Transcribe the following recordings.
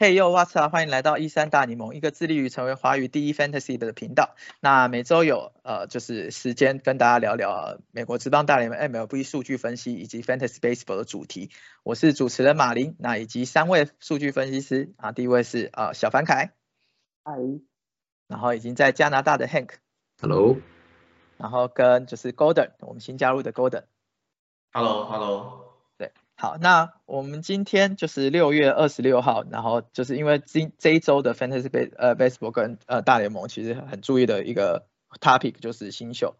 Hey yo，What's up？欢迎来到一三大柠檬，一个致力于成为华语第一 Fantasy 的频道。那每周有呃就是时间跟大家聊聊美国职棒大联盟 MLB 数据分析以及 Fantasy Baseball 的主题。我是主持人马林，那以及三位数据分析师啊，第一位是啊小凡凯，嗨，然后已经在加拿大的 Hank，Hello，然后跟就是 Golden，我们新加入的 Golden，Hello，Hello。好，那我们今天就是六月二十六号，然后就是因为今这一周的 Fantasy Base 呃 Baseball 跟呃大联盟其实很注意的一个 topic 就是新秀，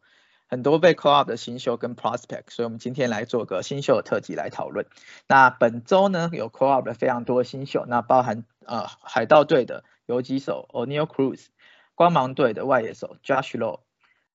很多被 call up 的新秀跟 prospect，所以我们今天来做个新秀的特辑来讨论。那本周呢有 call up 的非常多新秀，那包含呃海盗队的游击手 O'Neill Cruz，光芒队的外野手 Josh Low，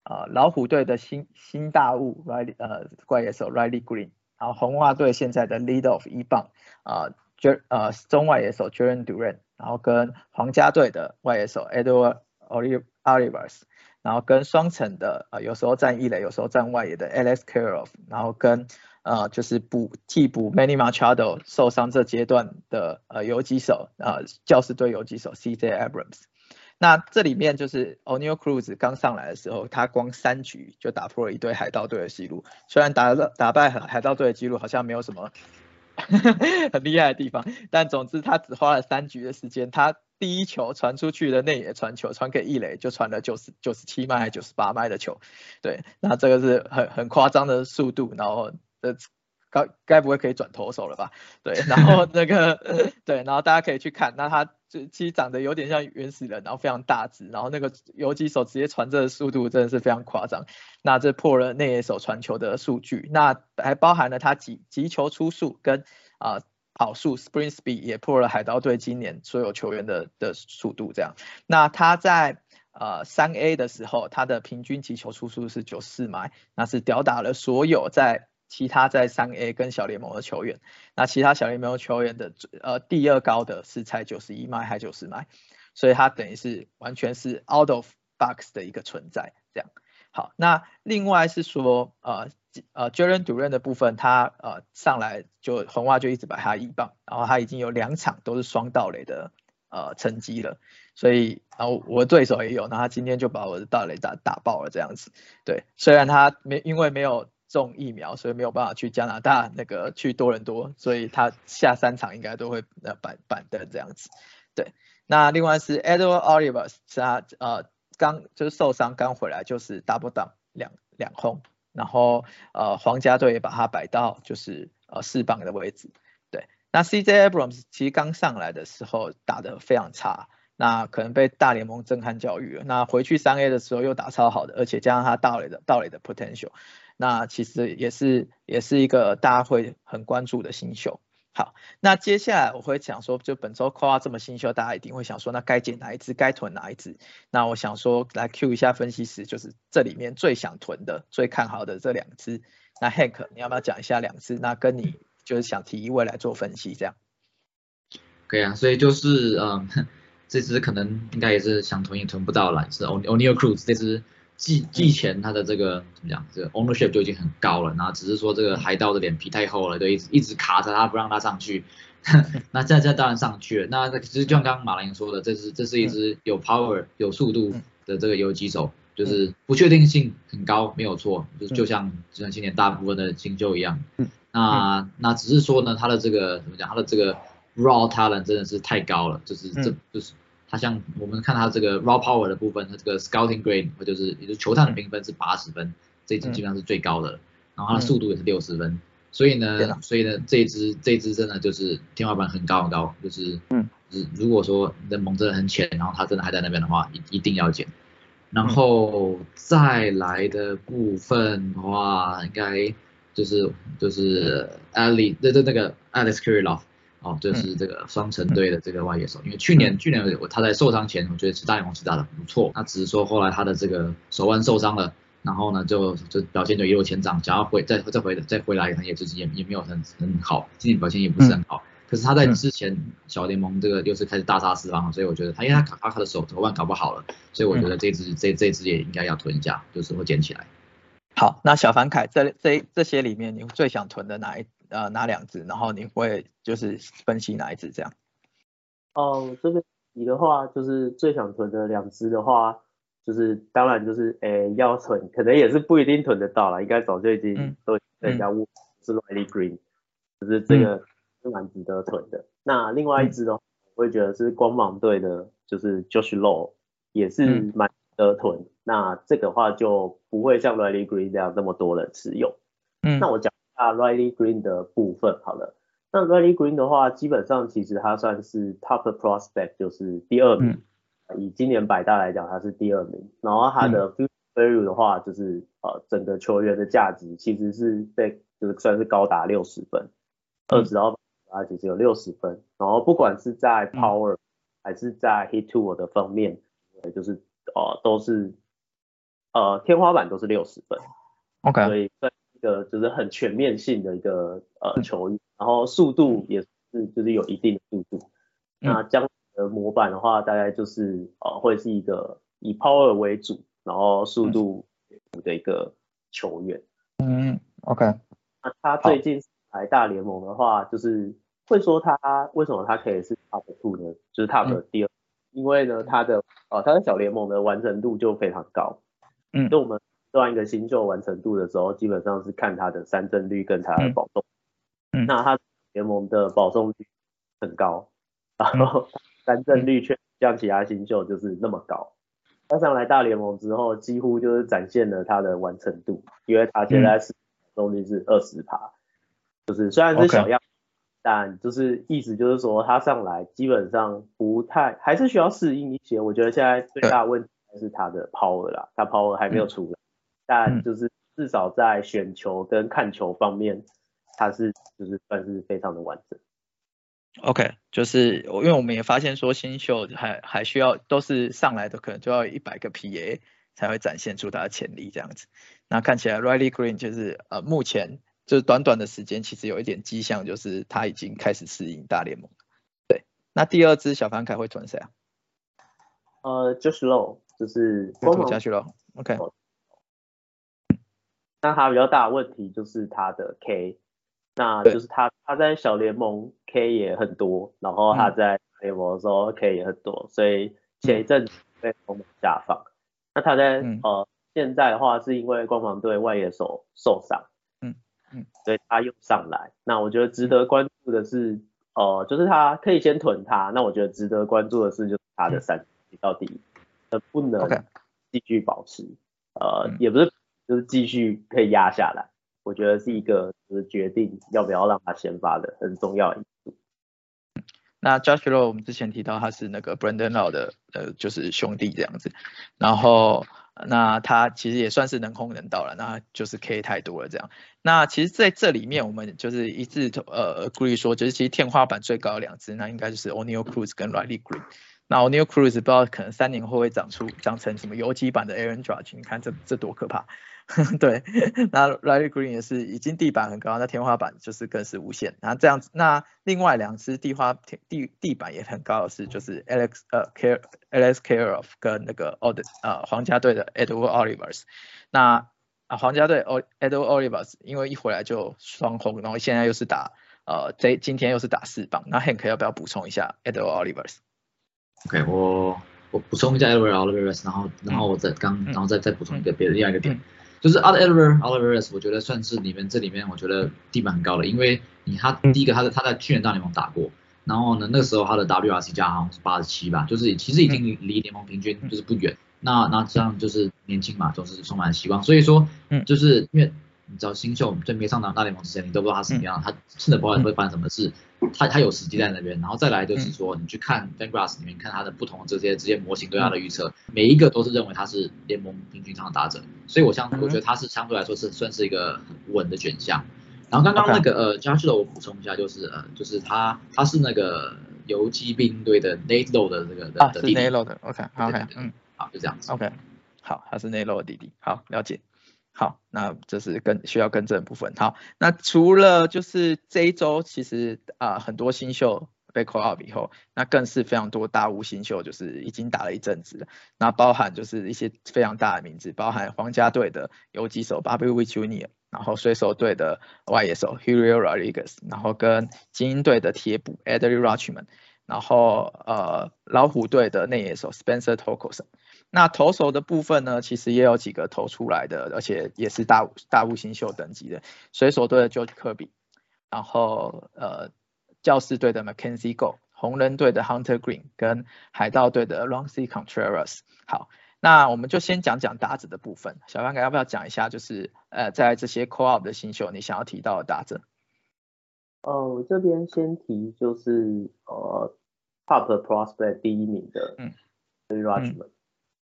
呃老虎队的新新大物 Riley 呃外野手 Riley Green。然后红袜队现在的 lead off 一棒啊，J 呃中外野手 Jaren Duran，然后跟皇家队的外野手 Edward Olivers，然后跟双城的呃有时候站一垒，有时候站外野的 Alex Kirilloff，然后跟呃就是补替补 many Machado 受伤这阶段的呃游击手呃教师队游击手 CJ Abrams。那这里面就是 o n e i l Cruz 刚上来的时候，他光三局就打破了一堆海盗队的记录。虽然打了打败海盗队的记录好像没有什么 很厉害的地方，但总之他只花了三局的时间，他第一球传出去的内野传球传给易磊，就传了九十九十七迈还九十八迈的球。对，那这个是很很夸张的速度，然后的。该该不会可以转投手了吧？对，然后那个 对，然后大家可以去看，那他就其实长得有点像原始人，然后非常大只，然后那个游击手直接传这个速度真的是非常夸张。那这破了内野手传球的数据，那还包含了他击击球出速跟啊跑速 （sprint speed） 也破了海盗队今年所有球员的的速度。这样，那他在呃三 A 的时候，他的平均击球出速是九四迈，那是吊打了所有在其他在三 A 跟小联盟的球员，那其他小联盟球员的呃第二高的是才九十一迈还九十迈，所以他等于是完全是 out of box 的一个存在。这样好，那另外是说呃呃 Jalen Duran 的部分，他呃上来就红袜就一直把他一棒，然后他已经有两场都是双盗垒的呃成绩了，所以然后我的对手也有，那他今天就把我的盗垒打打爆了这样子。对，虽然他没因为没有。中疫苗，所以没有办法去加拿大那个去多伦多，所以他下三场应该都会呃板板凳这样子。对，那另外是 Edward Oliver 是他呃刚就是受伤刚回来就是 double down 两两轰，然后呃皇家队也把他摆到就是呃四棒的位置。对，那 CJ Abrams 其实刚上来的时候打得非常差，那可能被大联盟震撼教育了。那回去三 A 的时候又打超好的，而且加上他到垒的到垒的 potential。那其实也是也是一个大家会很关注的新秀。好，那接下来我会想说，就本周 call 这么新秀，大家一定会想说，那该捡哪一只，该囤哪一只？那我想说来 Q 一下分析师，就是这里面最想囤的、最看好的这两只。那 Hank，你要不要讲一下两只？那跟你就是想提一位来做分析，这样？可以啊，所以就是嗯，这支可能应该也是想囤也囤不到了，是 O'Neal Cruz 这支。季季前他的这个怎么讲，这个 ownership 就已经很高了，然后只是说这个海盗的脸皮太厚了，就一直一直卡着他不让他上去。那这这当然上去了。那其实就像刚刚马林说的，这是这是一支有 power 有速度的这个游击手，就是不确定性很高，没有错，就就像就像今年大部分的新秀一样。那那只是说呢，他的这个怎么讲，他的这个 raw talent 真的是太高了，就是这就是。他像我们看他这个 raw power 的部分，他这个 scouting grade 或就是也就是球探的评分是八十分，这支基本上是最高的了。然后他的速度也是六十分，所以呢，所以呢，这支这支真的就是天花板很高很高，就是嗯，是如果说你的蒙真的很浅，然后他真的还在那边的话，一一定要减。然后再来的部分的话，应该就是就是 Ali 那那那个 Alex Kirilloff。哦，就是这个双城队的这个外野手，因为去年去年我他在受伤前，我觉得是大联盟是打的不错，那只是说后来他的这个手腕受伤了，然后呢就就表现就一落千丈，想要回再再回再回来，他也就是也也没有很很好，今年表现也不是很好，可是他在之前小联盟这个又是开始大杀四方，所以我觉得他因为他卡卡的手手腕搞不好了，所以我觉得这支这这支也应该要囤一下，就是会捡起来。好，那小凡凯这这这些里面，你最想囤的哪一？呃，哪两只？然后你会就是分析哪一只这样？哦，这个你的话就是最想囤的两只的话，就是当然就是诶要囤，可能也是不一定囤得到了，应该早就已经都被人家问是 Riley Green，就是这个是蛮值得囤的。那另外一只的话，我会觉得是光芒队的，就是 Josh Low，也是蛮值得囤。那这个话就不会像 Riley Green 这样那么多人持有。嗯，那我讲一下 Riley Green 的部分好了。那 Riley Green 的话，基本上其实他算是 top prospect，就是第二名。以今年百大来讲，他是第二名。然后他的 future value 的话，就是呃整个球员的价值其实是被就是算是高达六十分，二十到他其实有六十分。然后不管是在 power 还是在 hit to 的方面，就是呃都是呃天花板都是六十分。OK，所以个就是很全面性的一个呃球员。然后速度也是就是有一定的速度。那将的模板的话，大概就是呃会是一个以 power 为主，然后速度的一个球员。嗯，OK。那他最近来大联盟的话，就是会说他为什么他可以是 top two 呢？就是 top 第二，因为呢他的呃他的小联盟的完成度就非常高。嗯。就我们算一个新秀完成度的时候，基本上是看他的三振率跟他的保送。嗯。那他联盟的保送率很高，然后。三振率却像其他新秀就是那么高，他上来大联盟之后，几乎就是展现了他的完成度，因为他现在是动力是二十趴，就是虽然是小样，但就是意思就是说他上来基本上不太还是需要适应一些，我觉得现在最大问题还是他的 power 啦，他 power 还没有出来，但就是至少在选球跟看球方面，他是就是算是非常的完整。OK，就是因为我们也发现说新秀还还需要都是上来的可能就要一百个 PA 才会展现出他的潜力这样子。那看起来 Riley Green 就是呃目前就是短短的时间其实有一点迹象就是他已经开始适应大联盟。对，那第二支小凡凯会囤谁啊？呃，Josh Low，就是光芒加去了。OK，那他比较大的问题就是他的 K。那就是他，他在小联盟 K 也很多，然后他在联盟的时候 K 也很多，所以前一阵被光芒下放。那他在呃现在的话，是因为光芒队外野手受伤，嗯嗯，所以他又上来。那我觉得值得关注的是，呃，就是他可以先囤他。那我觉得值得关注的是，就是他的三到底能不能继续保持，呃，也不是，就是继续可以压下来。我觉得是一个就是决定要不要让他先发的很重要因素。那 Josh Low 我们之前提到他是那个 Brandon Low 的呃就是兄弟这样子，然后那他其实也算是能空能到了，那就是 K 太多了这样。那其实在这里面我们就是一致呃 agree 说，就是其实天花板最高的两只，那应该就是 O'Neal Cruz 跟 Riley Green。那 O'Neal Cruz 不知道可能三年后会长出长成什么游击版的 Aaron Judge，你看这这多可怕。对，那 Riley Green 也是已经地板很高，那天花板就是更是无限。然后这样子，那另外两只地花天地地板也很高的是，就是 Alex 呃 Care Alex Careoff 跟那个 Od 呃皇家队的 Edward Olivers。那啊皇家队 Edward Olivers 因为一回来就双红，然后现在又是打呃这今天又是打四棒。那 Hank 要不要补充一下 Edward Olivers？OK，我我补充一下 Edward Olivers，然后然后我再刚然后再再补充一个别的另外一个点。就是 Oliver Oliveres，我觉得算是你们这里面我觉得地板很高的，因为你他第一个他在他在去年大联盟打过，然后呢那个时候他的 WRC 加好像是八十七吧，就是其实已经离联盟平均就是不远，那那这样就是年轻嘛，总是充满希望，所以说就是因为。你知道新秀最没上大大联盟之前，你都不知道他是什么样，他真的不知道会发生什么事。他他有时机在那边，然后再来就是说，你去看 Fangraphs 里面看他的不同的这些这些模型对他的预测，每一个都是认为他是联盟平均上的打者，所以我相我觉得他是相对来说是算是一个很稳的选项。然后刚刚那个呃 j o s h 我补充一下，就是呃就是他他是那个游击兵队的 Nate Low 的这个的弟弟。Nate Low 的，OK OK，嗯，好就这样子。OK，好，他是 Nate Low 的弟弟，好了解。好，那这是跟需要更正的部分。好，那除了就是这一周，其实啊很多新秀被 call up 以后，那更是非常多大物新秀，就是已经打了一阵子了。那包含就是一些非常大的名字，包含皇家队的游击手 Bobby Witt Jr.，然后水手队的外野手 h u r i o Rodriguez，然后跟精英队的铁捕 Adley Rutschman，然后呃老虎队的内野手 Spencer Torkelson。那投手的部分呢，其实也有几个投出来的，而且也是大大物新秀等级的，水手队的 George Kirby，然后呃教士队的 Mackenzie Go，红人队的 Hunter Green 跟海盗队的 r o n c y Contreras。好，那我们就先讲讲打者的部分，小范哥要不要讲一下，就是呃在这些 Call Up 的新秀，你想要提到的打者？哦，我这边先提就是呃 Top Prospect 第一名的，嗯 r u s h m a n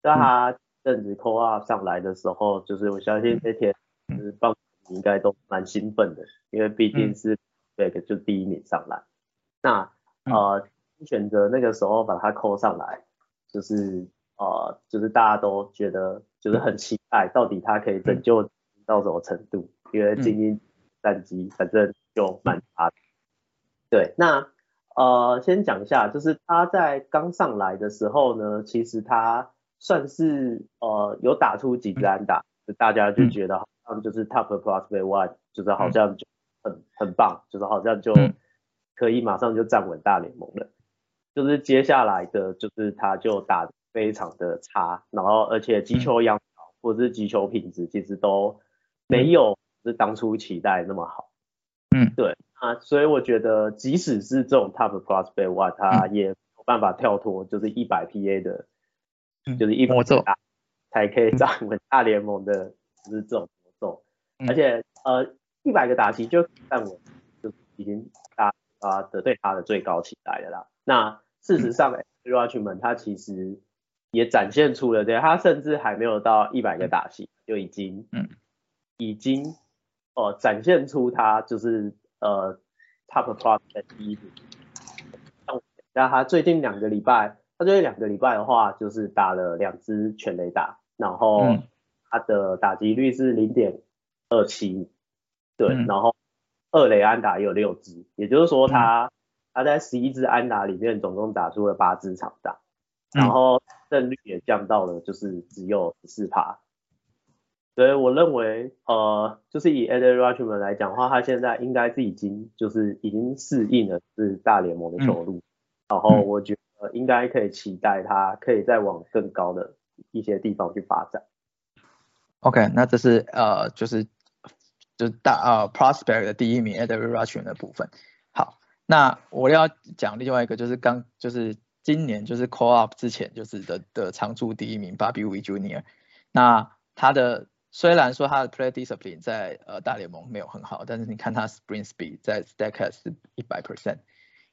在他正值 call up 上来的时候，就是我相信那天就是棒应该都蛮兴奋的，因为毕竟是 back 就第一名上来。那呃选择那个时候把他 call 上来，就是呃就是大家都觉得就是很期待，到底他可以拯救到什么程度？因为精英战绩反正就蛮差的。对，那呃先讲一下，就是他在刚上来的时候呢，其实他。算是呃有打出几支安打，就大家就觉得好像就是 top plus one，就是好像就很很棒，就是好像就可以马上就站稳大联盟了。就是接下来的就是他就打非常的差，然后而且击球样或者是击球品质其实都没有是当初期待那么好。嗯，对啊，所以我觉得即使是这种 top plus one，他也有办法跳脱就是一百 pa 的。就是一魔咒才可以站稳大联盟的，就是这种魔咒。而且呃，一百个打击就站稳，就已经达啊的对他的最高期待了啦。那事实上 r u c h m a n 他其实也展现出了，对，他甚至还没有到一百个打击就已经，嗯，已经哦展现出他就是呃 top plus 的第一步。那他最近两个礼拜。他这两个礼拜的话，就是打了两支全雷打，然后他的打击率是零点二七，对，然后二雷安打也有六支，也就是说他他在十一支安打里面总共打出了八支长打，然后胜率也降到了就是只有十四趴，所以我认为呃就是以 Ed Rushman 来讲的话，他现在应该是已经就是已经适应了是大联盟的球路，然后我觉。应该可以期待他可以再往更高的一些地方去发展。OK，那这是呃就是就是大呃 Prospect 的第一名 Edward Ruchin 的部分。好，那我要讲另外一个就是刚就是今年就是 Call Up 之前就是的的常驻第一名 Bobby w e Junior。那他的虽然说他的 Play Discipline 在呃大联盟没有很好，但是你看他 Spring Speed 在 Stacks 是一百 percent。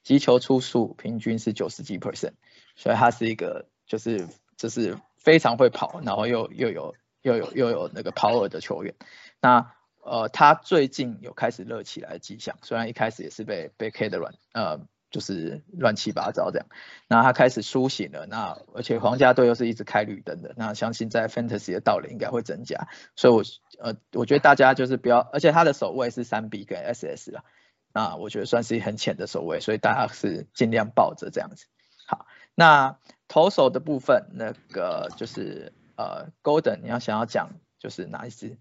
击球出数平均是九十几 percent，所以他是一个就是就是非常会跑，然后又又有又有又有那个 power 的球员。那呃他最近有开始热起来的迹象，虽然一开始也是被被 K 的乱呃就是乱七八糟这样。那他开始苏醒了，那而且皇家队又是一直开绿灯的，那相信在 Fantasy 的道理应该会增加。所以我呃我觉得大家就是不要，而且他的守卫是三 B 跟 SS 啊。那我觉得算是很浅的守卫，所以大家是尽量抱着这样子。好，那投手的部分，那个就是呃，Golden，你要想要讲就是哪一支？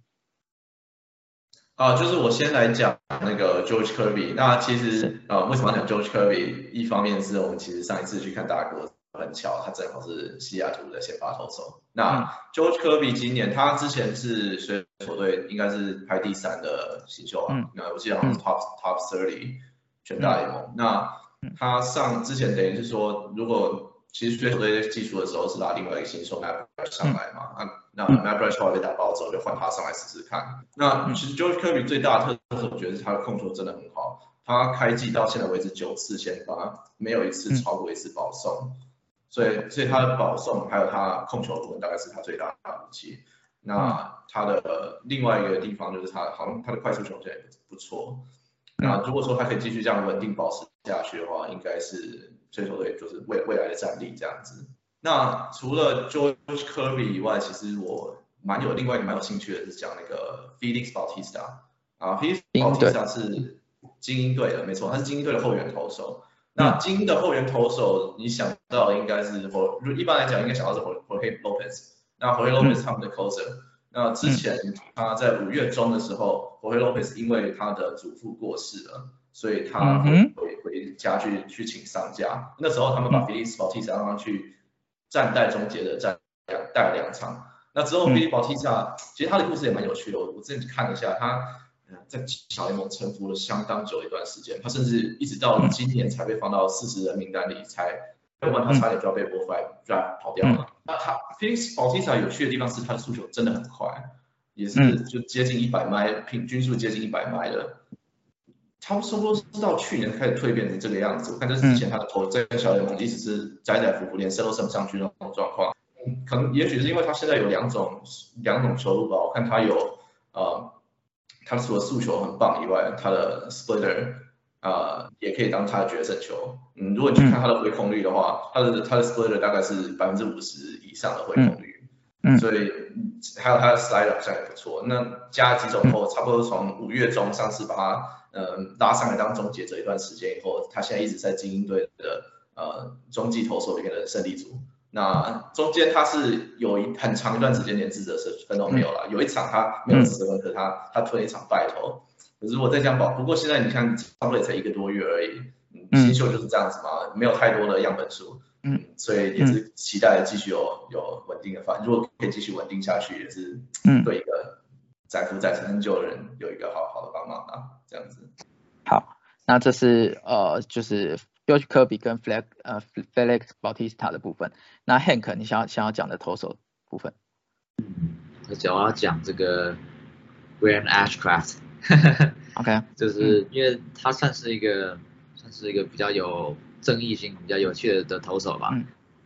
啊，就是我先来讲那个 George Kirby。那其实呃，为什么要讲 George Kirby？一方面是我们其实上一次去看大哥。很巧，他正好是西雅图的先发投手。那 George Kirby 今年他之前是水手队应该是排第三的新秀啊，那我记得好像是 Top Top Thirty 全大联盟。那他上之前等于是说，如果其实水手队技术的时候是拿另外一个新秀 Matt 上来嘛，那那 Matt 后来被打爆之后就换他上来试试看。那其实 George Kirby 最大的特色，我觉得是他的控球真的很好。他开季到现在为止九次先发，没有一次超过一次保送。所以，所以他的保送还有他控球部分大概是他最大的武器。那他的另外一个地方就是他好像他的快速球也不错。那如果说他可以继续这样稳定保持下去的话，应该是追求队就是未未来的战力这样子。那除了 George Kirby 以外，其实我蛮有另外一个蛮有兴趣的是讲那个 Felix Bautista 啊，Felix Bautista 是精英队的，没错，他是精英队的后援投手。那金的后援投手，你想到应该是火一般来讲应该想到是 Jorge Lopez。那 Jorge Lopez 他们的 closer。那之前他在五月中的时候，Jorge Lopez 因为他的祖父过世了，所以他回回家去去请丧假。那时候他们把 Felix Bautista 让他去暂代终结的战两带两场。那之后 Felix Bautista 其实他的故事也蛮有趣的，我我之前看了一下，他在小联盟沉浮了相当久一段时间，他甚至一直到今年才被放到四十人名单里，才要不然他差点就要被 f i 就要跑掉了。那他 Felix Bautista 有趣的地方是他的速球真的很快。也是就接近一百迈，平均数接近一百迈的。差不多是到去年开始蜕变成这个样子。我看这是之前他的投在小联盟一直是窄窄浮浮，连升都升不上去那种状况。可能也许是因为他现在有两种两种球路吧。我看他有呃，他除了速球很棒以外，他的 splitter 啊也可以当他的决胜球。嗯，如果你去看他的回空率的话，他的他的 splitter 大概是百分之五十以上的回空率。嗯，所以还有他的 slide 好像也不错。那加几种后，差不多从五月中上次把他嗯拉上来当终结者一段时间以后，他现在一直在精英队的呃中继投手里面的胜利组。那中间他是有一很长一段时间连自责分都没有了，有一场他没有自责分，可他他推了一场败投。可是我在讲保，不过现在你看差不多也才一个多月而已，新秀就是这样子嘛，没有太多的样本数。嗯，所以也是期待继续有有稳定的发，如果可以继续稳定下去，也是对一个载浮载沉很久的人有一个好好的帮忙啊，这样子。好，那这是呃就是 George Kirby 跟 Flex 呃 Felix Bautista 的部分。那 Hank 你想要想要讲的投手部分？嗯，我主要讲这个 Graham Ashcraft。OK，就是因为他算是一个算是一个比较有。争议性比较有趣的的投手吧，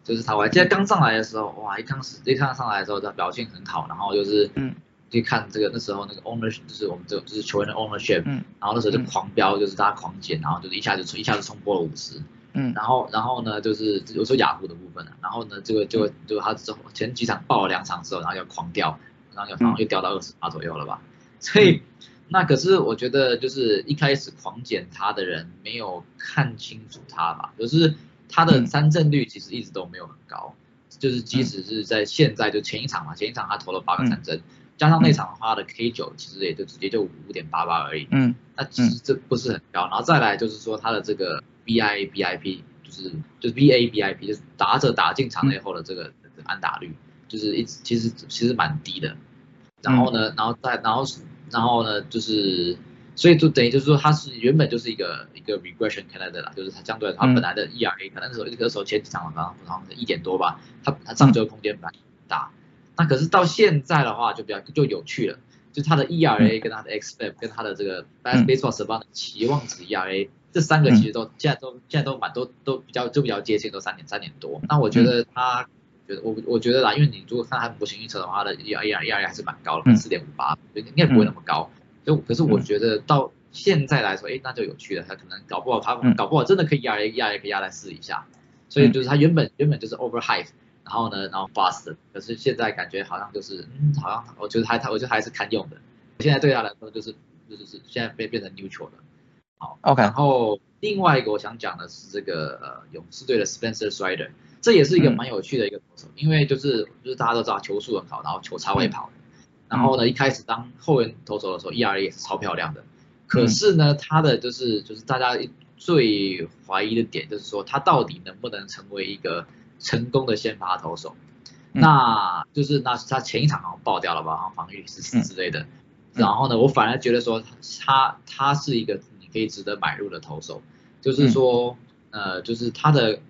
就是他，我还记得刚上来的时候，哇，一开始一看上来的时候，他表现很好，然后就是，嗯，去看这个那时候那个 ownership，就是我们这就是球员的 ownership，嗯，然后那时候就狂飙，就是大家狂减，然后就是一下子冲一下子冲破了五十，嗯，然后然后呢就是有时候雅虎的部分然后呢这个就就他之后前几场爆了两场之后，然后就狂掉，然后就然后又掉到二十八左右了吧，所以。那可是我觉得就是一开始狂减他的人没有看清楚他吧，就是他的三振率其实一直都没有很高，就是即使是在现在就前一场嘛，前一场他投了八个三振，加上那场的话的 K 九其实也就直接就五点八八而已，嗯，那其实这不是很高，然后再来就是说他的这个 BIA BIP 就是就是 BA BIP 就是打者打进场内后的这个安打率就是一直其实其实蛮低的，然后呢，然后再然后。然后呢，就是，所以就等于就是说，它是原本就是一个一个 regression candidate 啦，就是它相对它本来的 ERA 可能那时候那个时候前几场好像好像是一点多吧，它它上球空间本来大，那可是到现在的话就比较就有趣了，就他的 ERA 跟他的 xFIP 跟他的这个 baseball 十八的期望值 ERA 这三个其实都现在都现在都蛮都都比较就比较接近，都三点三点多。那我觉得他。觉得我我觉得啦，因为你如果看他模型预测的话，它的 E R ERA 还是蛮高的，四点五八，应该不会那么高。就可是我觉得到现在来说，哎，那就有趣了，他可能搞不好他搞不好真的可以 E R E R 可以压在四以下。所以就是他原本原本就是 over high，然后呢，然后 fast，可是现在感觉好像就是嗯，好像我觉得还它我觉得还是堪用的。现在对他来说就是就是现在变变成 neutral 了。好，OK。然后另外一个我想讲的是这个呃勇士队的 Spencer Strider。这也是一个蛮有趣的一个投手，因为就是就是大家都知道球速很好，然后球超会跑，然后呢一开始当后援投手的时候，ERA 也是超漂亮的。可是呢，他的就是就是大家最怀疑的点就是说，他到底能不能成为一个成功的先发投手？那就是那他前一场好像爆掉了吧，好像防御十四之类的。然后呢，我反而觉得说他他是一个你可以值得买入的投手，就是说呃就是他的。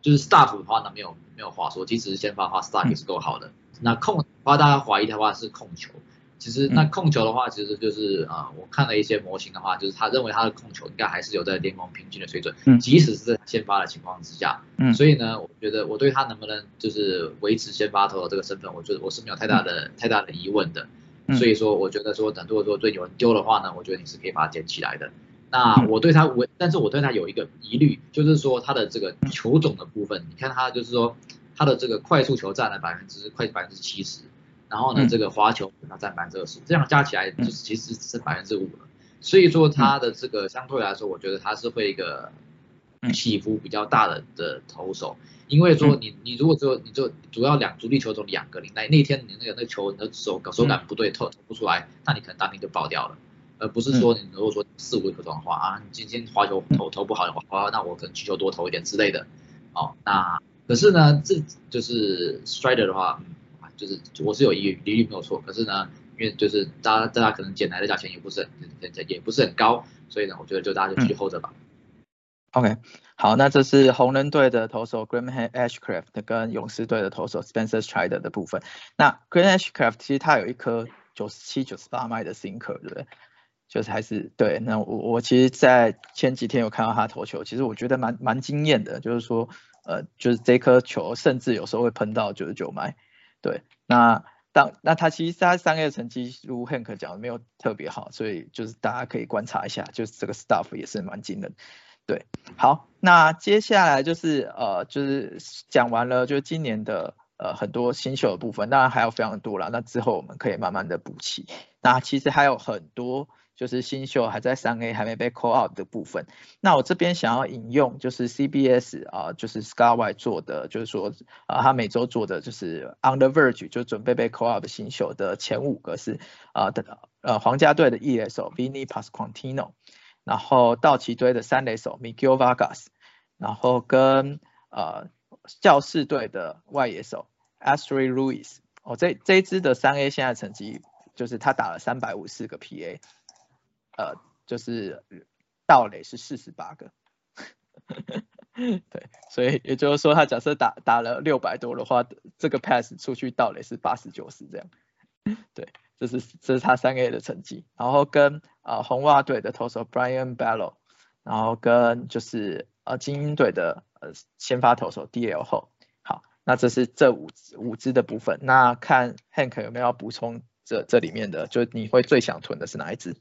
就是 staff 的话呢，没有没有话说，即使是先发的话，staff 也是够好的。那控的话，大家怀疑的话是控球。其实那控球的话，其实就是啊，我看了一些模型的话，就是他认为他的控球应该还是有在联盟平均的水准，即使是在先发的情况之下。嗯。所以呢，我觉得我对他能不能就是维持先发投的这个身份，我觉得我是没有太大的太大的疑问的。所以说，我觉得说，等如果说对有人丢的话呢，我觉得你是可以把它捡起来的。那我对他我，但是我对他有一个疑虑，就是说他的这个球种的部分，你看他就是说他的这个快速球占了百分之快百分之七十，然后呢这个滑球它占百分之二十，这样加起来就是其实是百分之五了。所以说它的这个相对来说，我觉得它是会一个起伏比较大的的投手，因为说你你如果说你就主要两主力球中两个，你那那天你那个那个球你的手手感不对，投投不出来，那你可能当天就爆掉了。而不是说你如果说四五个球的话啊，今天滑球投投不好的话，那我可能需求多投一点之类的。哦，那可是呢，这就是 Strider 的话，就是我是有疑疑虑没有错，可是呢，因为就是大家大家可能捡来的价钱也不是很也不是很高，所以呢，我觉得就大家就继续 hold 着吧。OK，好，那这是红人队的投手 Graham Ashcraft 跟勇士队的投手 Spencer Strider 的部分。那 Graham Ashcraft 其实他有一颗九十七、九十八迈的 sinker，对不对？就是还是对。那我我其实，在前几天有看到他投球，其实我觉得蛮蛮惊艳的，就是说，呃，就是这颗球甚至有时候会喷到九十九迈。对，那当那他其实他三个月成绩如 Hank 讲的没有特别好，所以就是大家可以观察一下，就是这个 staff 也是蛮惊人。对，好，那接下来就是呃，就是讲完了，就是今年的呃很多新秀的部分，当然还有非常多了，那之后我们可以慢慢的补齐。那其实还有很多就是新秀还在三 A 还没被 call out 的部分。那我这边想要引用就是 CBS 啊，就是 Skyway 做的，就是说啊，他每周做的就是 On the Verge 就准备被 call out 的新秀的前五个是啊的呃皇家队的一垒手 Vinny Pasquantino。然后道奇队的三垒手 Miguel Vargas，然后跟呃教士队的外野手 Astrid Luis，哦这这一支的三 A 现在成绩就是他打了三百五四个 PA，呃就是盗垒是四十八个，对，所以也就是说他假设打打了六百多的话，这个 pass 出去盗垒是八十九十这样，对。这是这是他三个月的成绩，然后跟呃红袜队的投手 Brian Bello，然后跟就是呃精英队的呃先发投手 DL 后，好，那这是这五五支的部分，那看 Hank 有没有要补充这这里面的，就你会最想囤的是哪一支？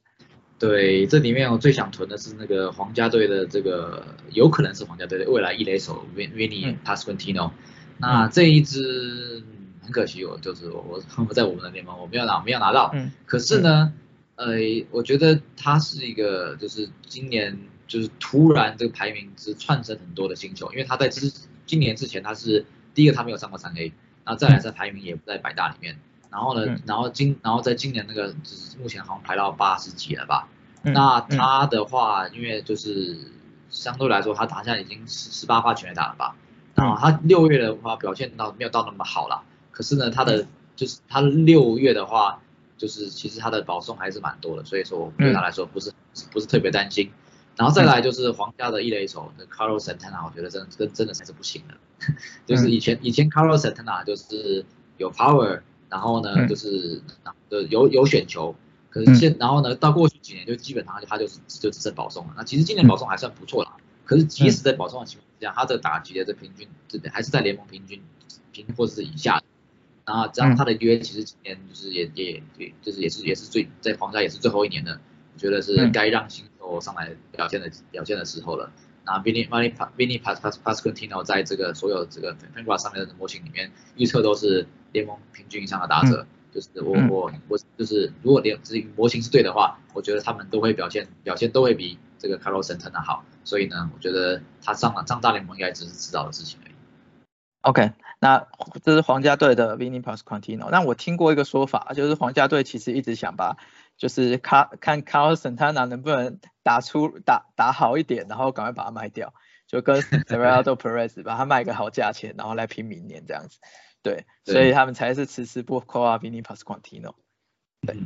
对，这里面我最想囤的是那个皇家队的这个，有可能是皇家队的未来一垒手 Vinny Pasquantino，那这一支。很可惜，我就是我我 在我们的联盟我没有拿没有拿到，嗯，可是呢，呃，我觉得他是一个就是今年就是突然这个排名是窜升很多的新球，因为他在之今年之前他是第一个他没有上过三 A，然后再来在排名也不在百大里面，然后呢，然后今然后在今年那个就是目前好像排到八十几了吧，那他的话因为就是相对来说他打下已经十十八发全垒打了吧，然后他六月的话表现到没有到那么好了。可是呢，他的就是他六月的话，就是其实他的保送还是蛮多的，所以说对他来说不是不是特别担心。然后再来就是皇家的一垒手的 Carlos Santana，我觉得真的真真的才是不行的。就是以前以前 Carlos Santana 就是有 power，然后呢就是的有有选球，可是现然后呢到过去几年就基本上他就是就只剩保送了。那其实今年保送还算不错啦，可是即使在保送的情况下，他的打击的这平均这还是在联盟平均平或者是以下。然后这样他的约其实今年就是也也也就是也是也是最在皇家也是最后一年的，我觉得是该让新秀上来表现的表现的时候了。那 Vinny Vinny Vinny Pas Pas Pasquantino 在这个所有这个 Fangraph 上面的模型里面预测都是联盟平均以上的打者，就是我我我就是如果联这模型是对的话，我觉得他们都会表现表现都会比这个 Carlos Santana 好，所以呢，我觉得他上了上大联盟应该只是迟早的事情而已。OK。那这是皇家队的 Vinny Pasquantino。那我听过一个说法，就是皇家队其实一直想把，就是看看 Carlos Santana 能不能打出打打好一点，然后赶快把它卖掉，就跟 Serrado Perez 把它卖个好价钱，然后来拼明年这样子。对，所以他们才是迟迟不 call Vinny Pasquantino。对。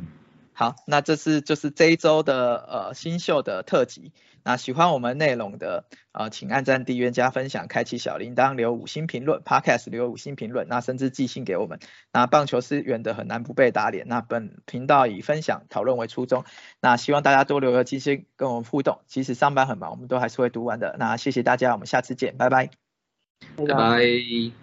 好，那这是就是这一周的呃新秀的特辑。那喜欢我们内容的呃，请按赞、订阅、加分享、开启小铃铛、留五星评论，Podcast 留五星评论，那甚至寄信给我们。那棒球是远的，很难不被打脸。那本频道以分享讨论为初衷，那希望大家多留个寄信跟我们互动，即使上班很忙，我们都还是会读完的。那谢谢大家，我们下次见，拜拜，拜拜。